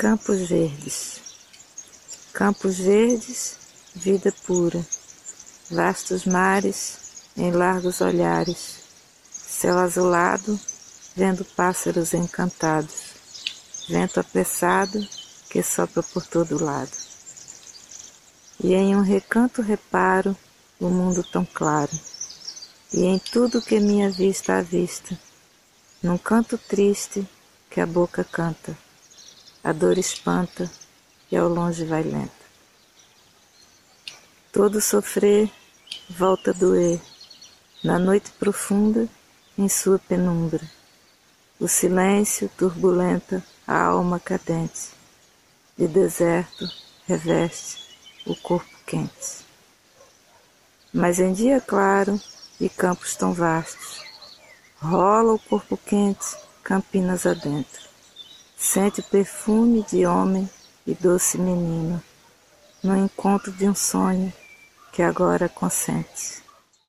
Campos Verdes. Campos verdes, vida pura. Vastos mares, em largos olhares. Céu azulado, vendo pássaros encantados. Vento apressado que sopra por todo lado. E em um recanto reparo o mundo tão claro. E em tudo que minha vista avista, num canto triste que a boca canta a dor espanta e ao longe vai lenta. Todo sofrer volta a doer, na noite profunda, em sua penumbra. O silêncio turbulenta a alma cadente, de deserto reveste o corpo quente. Mas em dia claro e campos tão vastos, rola o corpo quente, campinas adentro Sente perfume de homem e doce menino, no encontro de um sonho que agora consente.